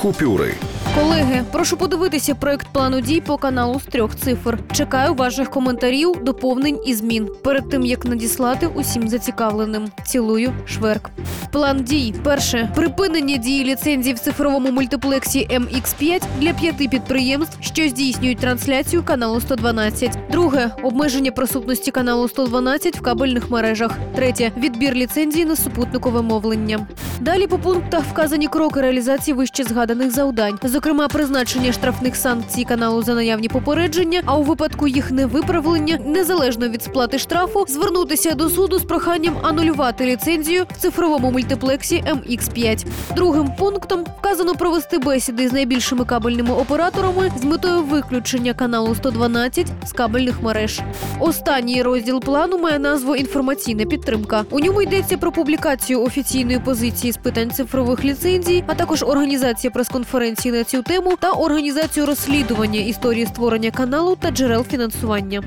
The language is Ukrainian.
Купюри. Колеги, прошу подивитися проект плану дій по каналу з трьох цифр. Чекаю ваших коментарів, доповнень і змін перед тим як надіслати усім зацікавленим. Цілую, шверк. План дій. Перше припинення дії ліцензій в цифровому мультиплексі MX5 для п'яти підприємств, що здійснюють трансляцію каналу 112. Друге обмеження присутності каналу 112 в кабельних мережах. Третє відбір ліцензії на супутникове мовлення. Далі по пунктах вказані кроки реалізації вище згаданих завдань, зокрема призначення штрафних санкцій каналу за наявні попередження, а у випадку їх невиправлення, незалежно від сплати штрафу, звернутися до суду з проханням анулювати ліцензію в цифровому мультиплексі MX5. Другим пунктом вказано провести бесіди з найбільшими кабельними операторами з метою виключення каналу 112 з кабельних мереж. Останній розділ плану має назву інформаційна підтримка. У ньому йдеться про публікацію офіційної позиції з питань цифрових ліцензій, а також організація прес-конференції на цю тему та організацію розслідування історії створення каналу та джерел фінансування.